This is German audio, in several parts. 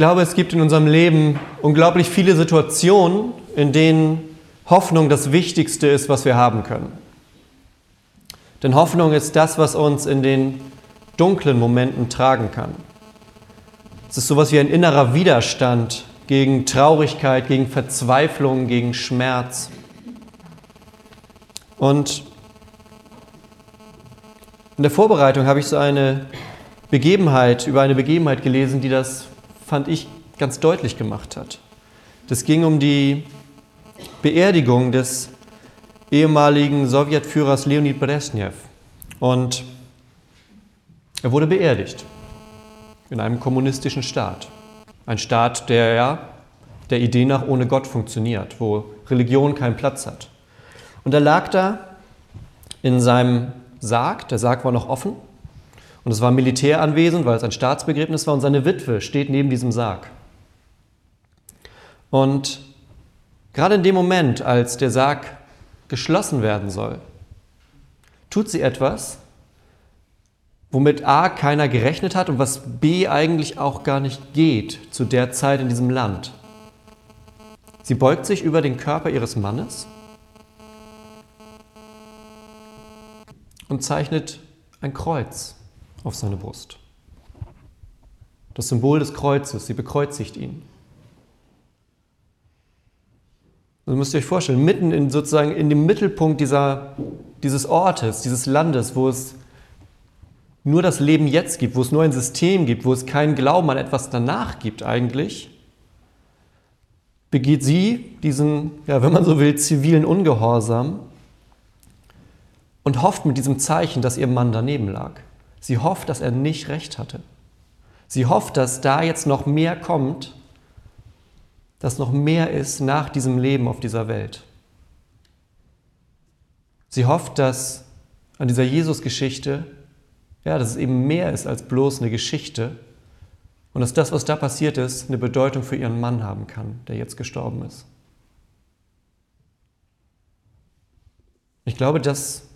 glaube, es gibt in unserem Leben unglaublich viele Situationen, in denen Hoffnung das Wichtigste ist, was wir haben können. Denn Hoffnung ist das, was uns in den dunklen Momenten tragen kann. Es ist sowas wie ein innerer Widerstand gegen Traurigkeit, gegen Verzweiflung, gegen Schmerz. Und in der Vorbereitung habe ich so eine Begebenheit, über eine Begebenheit gelesen, die das, fand ich, ganz deutlich gemacht hat. Das ging um die Beerdigung des ehemaligen Sowjetführers Leonid Brezhnev. Und er wurde beerdigt in einem kommunistischen Staat. Ein Staat, der ja der Idee nach ohne Gott funktioniert, wo Religion keinen Platz hat. Und er lag da in seinem Sarg, der Sarg war noch offen und es war Militär anwesend, weil es ein Staatsbegräbnis war und seine Witwe steht neben diesem Sarg. Und gerade in dem Moment, als der Sarg geschlossen werden soll, tut sie etwas, womit A keiner gerechnet hat und was B eigentlich auch gar nicht geht zu der Zeit in diesem Land. Sie beugt sich über den Körper ihres Mannes und zeichnet ein Kreuz auf seine Brust. Das Symbol des Kreuzes, sie bekreuzigt ihn. Also müsst ihr euch vorstellen, mitten in sozusagen in dem Mittelpunkt dieser, dieses Ortes, dieses Landes, wo es nur das Leben jetzt gibt, wo es nur ein System gibt, wo es keinen Glauben an etwas danach gibt eigentlich, begeht sie diesen, ja, wenn man so will, zivilen Ungehorsam und hofft mit diesem Zeichen, dass ihr Mann daneben lag. Sie hofft, dass er nicht recht hatte. Sie hofft, dass da jetzt noch mehr kommt, dass noch mehr ist nach diesem Leben auf dieser Welt. Sie hofft, dass an dieser Jesus-Geschichte ja, dass es eben mehr ist als bloß eine Geschichte und dass das, was da passiert ist, eine Bedeutung für ihren Mann haben kann, der jetzt gestorben ist. Ich glaube, das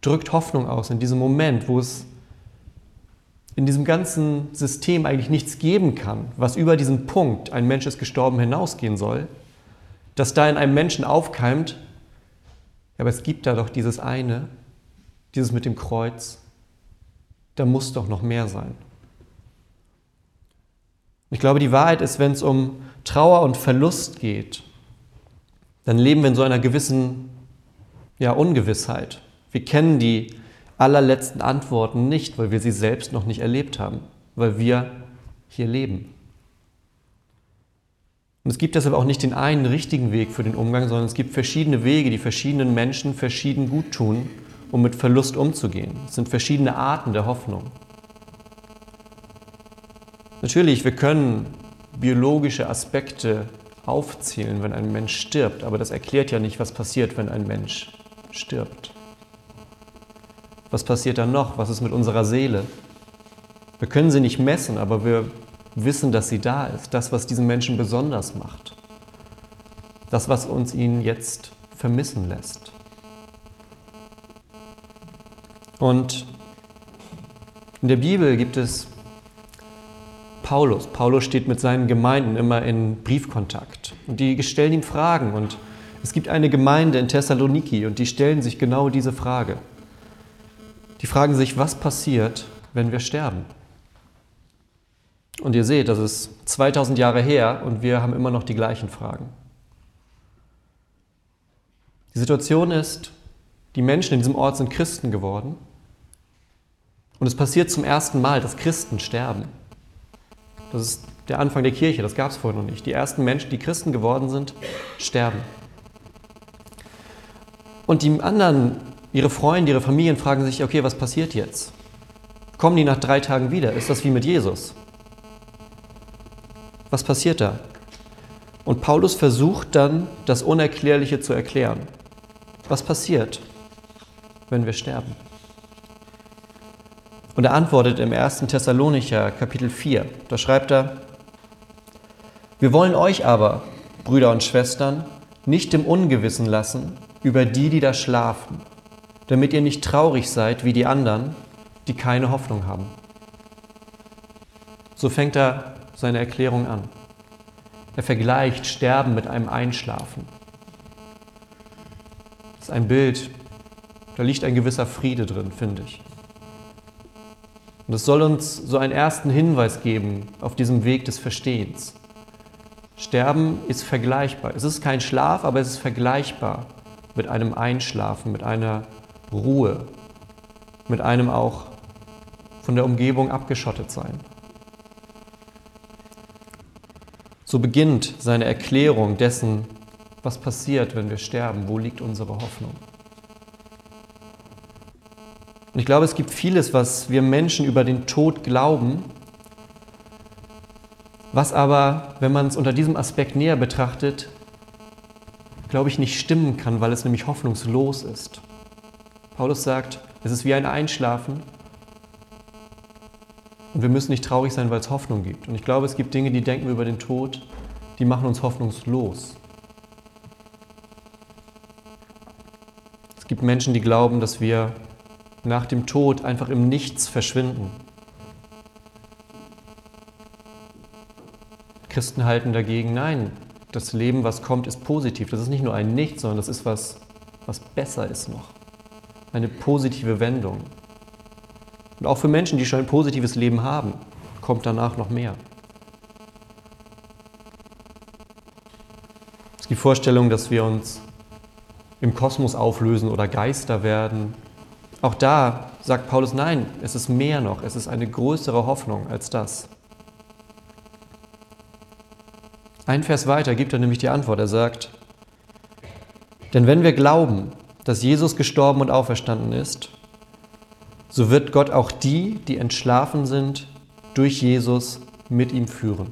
drückt Hoffnung aus in diesem Moment, wo es in diesem ganzen System eigentlich nichts geben kann, was über diesen Punkt, ein Mensch ist gestorben, hinausgehen soll, dass da in einem Menschen aufkeimt, aber es gibt da doch dieses eine, dieses mit dem Kreuz, da muss doch noch mehr sein. Ich glaube, die Wahrheit ist, wenn es um Trauer und Verlust geht, dann leben wir in so einer gewissen ja, Ungewissheit. Wir kennen die allerletzten Antworten nicht, weil wir sie selbst noch nicht erlebt haben, weil wir hier leben. Und es gibt deshalb auch nicht den einen richtigen Weg für den Umgang, sondern es gibt verschiedene Wege, die verschiedenen Menschen verschieden gut tun um mit Verlust umzugehen. Es sind verschiedene Arten der Hoffnung. Natürlich, wir können biologische Aspekte aufzählen, wenn ein Mensch stirbt, aber das erklärt ja nicht, was passiert, wenn ein Mensch stirbt. Was passiert dann noch? Was ist mit unserer Seele? Wir können sie nicht messen, aber wir wissen, dass sie da ist. Das, was diesen Menschen besonders macht. Das, was uns ihn jetzt vermissen lässt. Und in der Bibel gibt es Paulus. Paulus steht mit seinen Gemeinden immer in Briefkontakt. Und die stellen ihm Fragen. Und es gibt eine Gemeinde in Thessaloniki und die stellen sich genau diese Frage. Die fragen sich, was passiert, wenn wir sterben? Und ihr seht, das ist 2000 Jahre her und wir haben immer noch die gleichen Fragen. Die Situation ist, die Menschen in diesem Ort sind Christen geworden und es passiert zum ersten Mal, dass Christen sterben. Das ist der Anfang der Kirche, das gab es vorher noch nicht. Die ersten Menschen, die Christen geworden sind, sterben. Und die anderen, ihre Freunde, ihre Familien fragen sich, okay, was passiert jetzt? Kommen die nach drei Tagen wieder? Ist das wie mit Jesus? Was passiert da? Und Paulus versucht dann, das Unerklärliche zu erklären. Was passiert, wenn wir sterben? Und er antwortet im 1. Thessalonicher Kapitel 4. Da schreibt er, wir wollen euch aber, Brüder und Schwestern, nicht im Ungewissen lassen über die, die da schlafen, damit ihr nicht traurig seid wie die anderen, die keine Hoffnung haben. So fängt er seine Erklärung an. Er vergleicht Sterben mit einem Einschlafen. Das ist ein Bild, da liegt ein gewisser Friede drin, finde ich. Und es soll uns so einen ersten Hinweis geben auf diesem Weg des Verstehens. Sterben ist vergleichbar. Es ist kein Schlaf, aber es ist vergleichbar mit einem Einschlafen, mit einer Ruhe, mit einem auch von der Umgebung abgeschottet sein. So beginnt seine Erklärung dessen, was passiert, wenn wir sterben, wo liegt unsere Hoffnung. Und ich glaube, es gibt vieles, was wir Menschen über den Tod glauben, was aber, wenn man es unter diesem Aspekt näher betrachtet, glaube ich, nicht stimmen kann, weil es nämlich hoffnungslos ist. Paulus sagt, es ist wie ein Einschlafen und wir müssen nicht traurig sein, weil es Hoffnung gibt. Und ich glaube, es gibt Dinge, die denken wir über den Tod, die machen uns hoffnungslos. Es gibt Menschen, die glauben, dass wir nach dem Tod einfach im Nichts verschwinden. Christen halten dagegen, nein, das Leben, was kommt, ist positiv. Das ist nicht nur ein Nichts, sondern das ist was, was besser ist noch. Eine positive Wendung. Und auch für Menschen, die schon ein positives Leben haben, kommt danach noch mehr. Es ist die Vorstellung, dass wir uns im Kosmos auflösen oder Geister werden auch da sagt Paulus, nein, es ist mehr noch, es ist eine größere Hoffnung als das. Ein Vers weiter gibt er nämlich die Antwort. Er sagt, denn wenn wir glauben, dass Jesus gestorben und auferstanden ist, so wird Gott auch die, die entschlafen sind, durch Jesus mit ihm führen.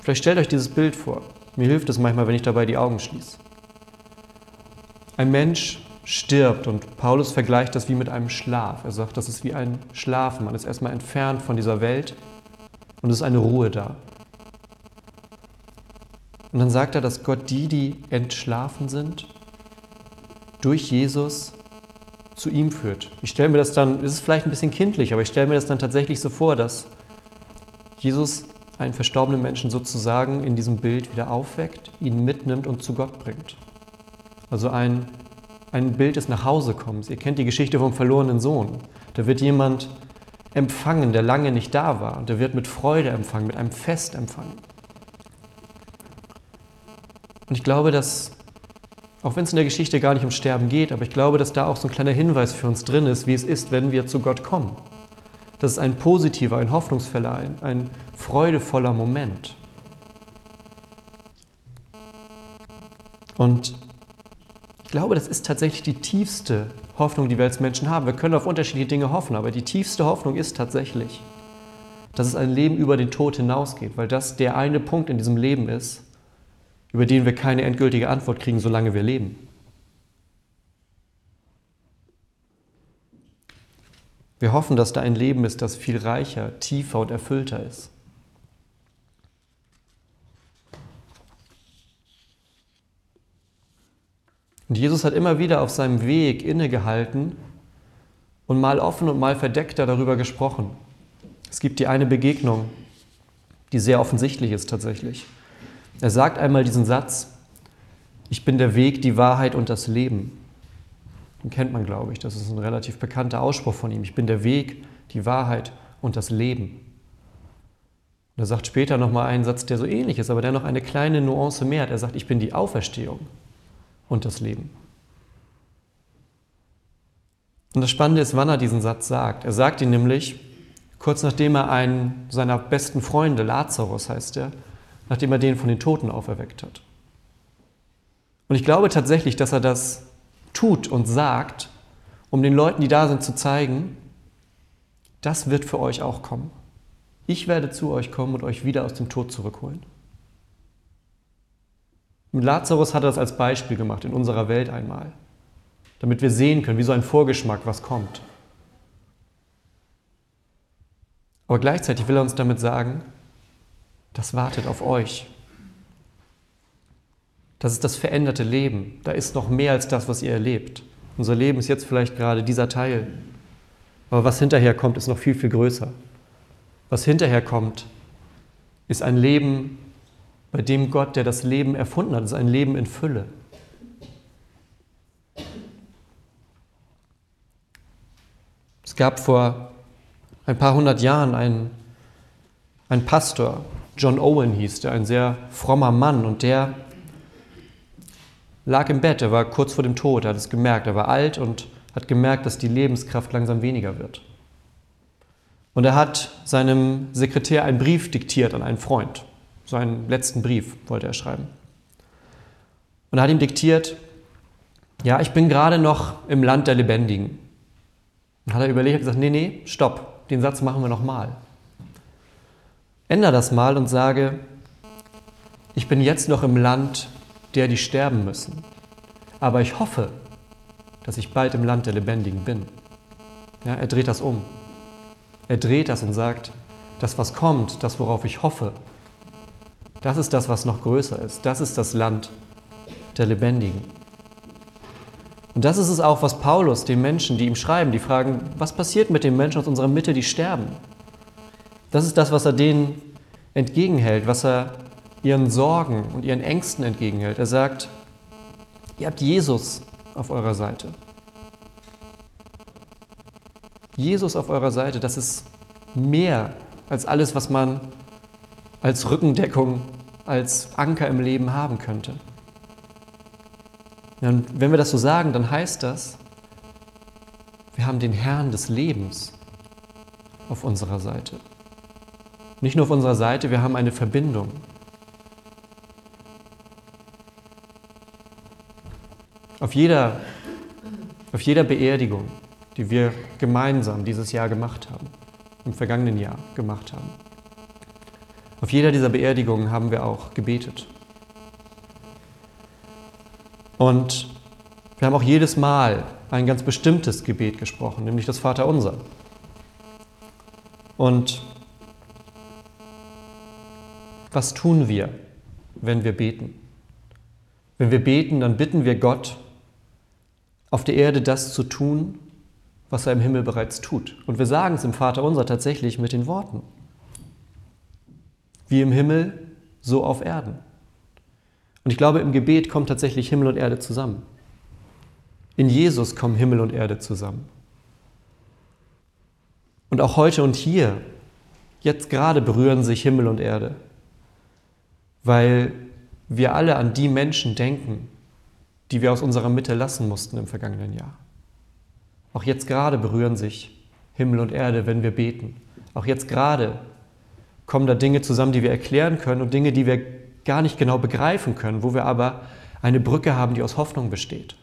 Vielleicht stellt euch dieses Bild vor. Mir hilft es manchmal, wenn ich dabei die Augen schließe. Ein Mensch stirbt. Und Paulus vergleicht das wie mit einem Schlaf. Er sagt, das ist wie ein Schlafen. Man ist erstmal entfernt von dieser Welt und es ist eine Ruhe da. Und dann sagt er, dass Gott die, die entschlafen sind, durch Jesus zu ihm führt. Ich stelle mir das dann, es ist vielleicht ein bisschen kindlich, aber ich stelle mir das dann tatsächlich so vor, dass Jesus einen verstorbenen Menschen sozusagen in diesem Bild wieder aufweckt, ihn mitnimmt und zu Gott bringt. Also ein ein Bild des Nachhausekommens. Ihr kennt die Geschichte vom verlorenen Sohn. Da wird jemand empfangen, der lange nicht da war. Und der wird mit Freude empfangen, mit einem Fest empfangen. Und ich glaube, dass, auch wenn es in der Geschichte gar nicht um Sterben geht, aber ich glaube, dass da auch so ein kleiner Hinweis für uns drin ist, wie es ist, wenn wir zu Gott kommen. Das ist ein positiver, ein hoffnungsvoller, ein, ein freudevoller Moment. Und ich glaube, das ist tatsächlich die tiefste Hoffnung, die wir als Menschen haben. Wir können auf unterschiedliche Dinge hoffen, aber die tiefste Hoffnung ist tatsächlich, dass es ein Leben über den Tod hinausgeht, weil das der eine Punkt in diesem Leben ist, über den wir keine endgültige Antwort kriegen, solange wir leben. Wir hoffen, dass da ein Leben ist, das viel reicher, tiefer und erfüllter ist. Und Jesus hat immer wieder auf seinem Weg innegehalten und mal offen und mal verdeckter darüber gesprochen. Es gibt die eine Begegnung, die sehr offensichtlich ist tatsächlich. Er sagt einmal diesen Satz, ich bin der Weg, die Wahrheit und das Leben. Den kennt man, glaube ich. Das ist ein relativ bekannter Ausspruch von ihm. Ich bin der Weg, die Wahrheit und das Leben. Und er sagt später nochmal einen Satz, der so ähnlich ist, aber der noch eine kleine Nuance mehr hat. Er sagt, ich bin die Auferstehung und das Leben. Und das Spannende ist, wann er diesen Satz sagt. Er sagt ihn nämlich kurz nachdem er einen seiner besten Freunde, Lazarus heißt er, nachdem er den von den Toten auferweckt hat. Und ich glaube tatsächlich, dass er das tut und sagt, um den Leuten, die da sind, zu zeigen, das wird für euch auch kommen. Ich werde zu euch kommen und euch wieder aus dem Tod zurückholen. Mit Lazarus hat er das als Beispiel gemacht in unserer Welt einmal, damit wir sehen können, wie so ein Vorgeschmack, was kommt. Aber gleichzeitig will er uns damit sagen, das wartet auf euch. Das ist das veränderte Leben. Da ist noch mehr als das, was ihr erlebt. Unser Leben ist jetzt vielleicht gerade dieser Teil. Aber was hinterher kommt, ist noch viel, viel größer. Was hinterher kommt, ist ein Leben, bei dem Gott, der das Leben erfunden hat, ist ein Leben in Fülle. Es gab vor ein paar hundert Jahren einen, einen Pastor, John Owen hieß der, ein sehr frommer Mann und der lag im Bett, er war kurz vor dem Tod, er hat es gemerkt, er war alt und hat gemerkt, dass die Lebenskraft langsam weniger wird. Und er hat seinem Sekretär einen Brief diktiert an einen Freund. Seinen letzten Brief wollte er schreiben. Und er hat ihm diktiert, ja, ich bin gerade noch im Land der Lebendigen. Und hat er überlegt und gesagt, nee, nee, stopp, den Satz machen wir nochmal. Änder das mal und sage, ich bin jetzt noch im Land der, die sterben müssen. Aber ich hoffe, dass ich bald im Land der Lebendigen bin. Ja, er dreht das um. Er dreht das und sagt, das, was kommt, das, worauf ich hoffe, das ist das, was noch größer ist. Das ist das Land der Lebendigen. Und das ist es auch, was Paulus den Menschen, die ihm schreiben, die fragen, was passiert mit den Menschen aus unserer Mitte, die sterben? Das ist das, was er denen entgegenhält, was er ihren Sorgen und ihren Ängsten entgegenhält. Er sagt, ihr habt Jesus auf eurer Seite. Jesus auf eurer Seite, das ist mehr als alles, was man als Rückendeckung, als Anker im Leben haben könnte. Und wenn wir das so sagen, dann heißt das, wir haben den Herrn des Lebens auf unserer Seite. Nicht nur auf unserer Seite, wir haben eine Verbindung. Auf jeder, auf jeder Beerdigung, die wir gemeinsam dieses Jahr gemacht haben, im vergangenen Jahr gemacht haben. Auf jeder dieser Beerdigungen haben wir auch gebetet. Und wir haben auch jedes Mal ein ganz bestimmtes Gebet gesprochen, nämlich das Vaterunser. Und was tun wir, wenn wir beten? Wenn wir beten, dann bitten wir Gott, auf der Erde das zu tun, was er im Himmel bereits tut. Und wir sagen es im Vater unser tatsächlich mit den Worten. Wie im Himmel, so auf Erden. Und ich glaube, im Gebet kommt tatsächlich Himmel und Erde zusammen. In Jesus kommen Himmel und Erde zusammen. Und auch heute und hier, jetzt gerade berühren sich Himmel und Erde, weil wir alle an die Menschen denken, die wir aus unserer Mitte lassen mussten im vergangenen Jahr. Auch jetzt gerade berühren sich Himmel und Erde, wenn wir beten. Auch jetzt gerade kommen da Dinge zusammen, die wir erklären können und Dinge, die wir gar nicht genau begreifen können, wo wir aber eine Brücke haben, die aus Hoffnung besteht.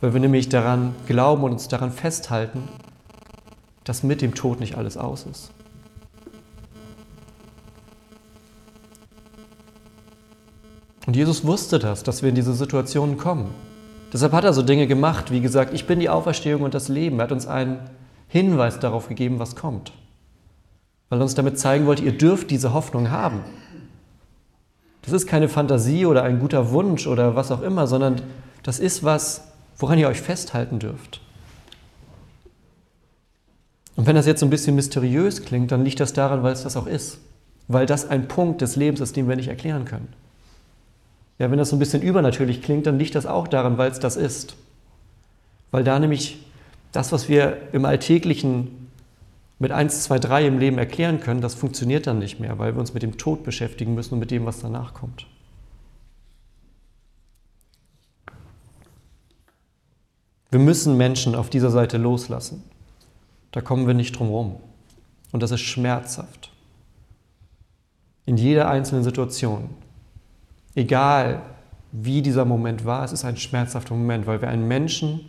Weil wir nämlich daran glauben und uns daran festhalten, dass mit dem Tod nicht alles aus ist. Und Jesus wusste das, dass wir in diese Situationen kommen. Deshalb hat er so Dinge gemacht, wie gesagt, ich bin die Auferstehung und das Leben. Er hat uns einen Hinweis darauf gegeben, was kommt. Weil er uns damit zeigen wollte, ihr dürft diese Hoffnung haben. Das ist keine Fantasie oder ein guter Wunsch oder was auch immer, sondern das ist was, woran ihr euch festhalten dürft. Und wenn das jetzt so ein bisschen mysteriös klingt, dann liegt das daran, weil es das auch ist. Weil das ein Punkt des Lebens ist, den wir nicht erklären können. Ja, wenn das so ein bisschen übernatürlich klingt, dann liegt das auch daran, weil es das ist. Weil da nämlich das, was wir im Alltäglichen mit 1, 2, 3 im Leben erklären können, das funktioniert dann nicht mehr, weil wir uns mit dem Tod beschäftigen müssen und mit dem, was danach kommt. Wir müssen Menschen auf dieser Seite loslassen. Da kommen wir nicht drum rum. Und das ist schmerzhaft. In jeder einzelnen Situation. Egal wie dieser Moment war, es ist ein schmerzhafter Moment, weil wir einen Menschen,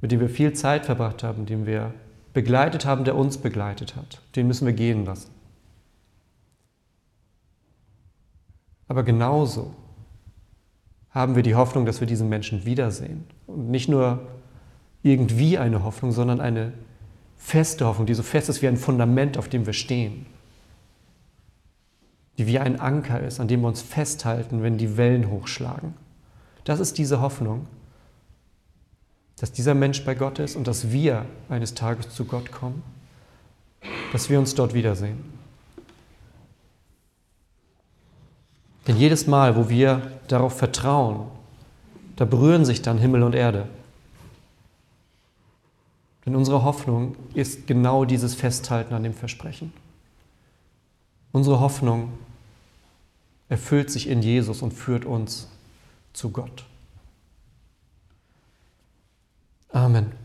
mit dem wir viel Zeit verbracht haben, den wir begleitet haben, der uns begleitet hat, den müssen wir gehen lassen. Aber genauso haben wir die Hoffnung, dass wir diesen Menschen wiedersehen. Und nicht nur irgendwie eine Hoffnung, sondern eine feste Hoffnung, die so fest ist wie ein Fundament, auf dem wir stehen die wie ein Anker ist, an dem wir uns festhalten, wenn die Wellen hochschlagen. Das ist diese Hoffnung, dass dieser Mensch bei Gott ist und dass wir eines Tages zu Gott kommen dass wir uns dort wiedersehen. Denn jedes Mal, wo wir darauf vertrauen, da berühren sich dann Himmel und Erde. Denn unsere Hoffnung ist genau dieses Festhalten an dem Versprechen. Unsere Hoffnung erfüllt sich in Jesus und führt uns zu Gott. Amen.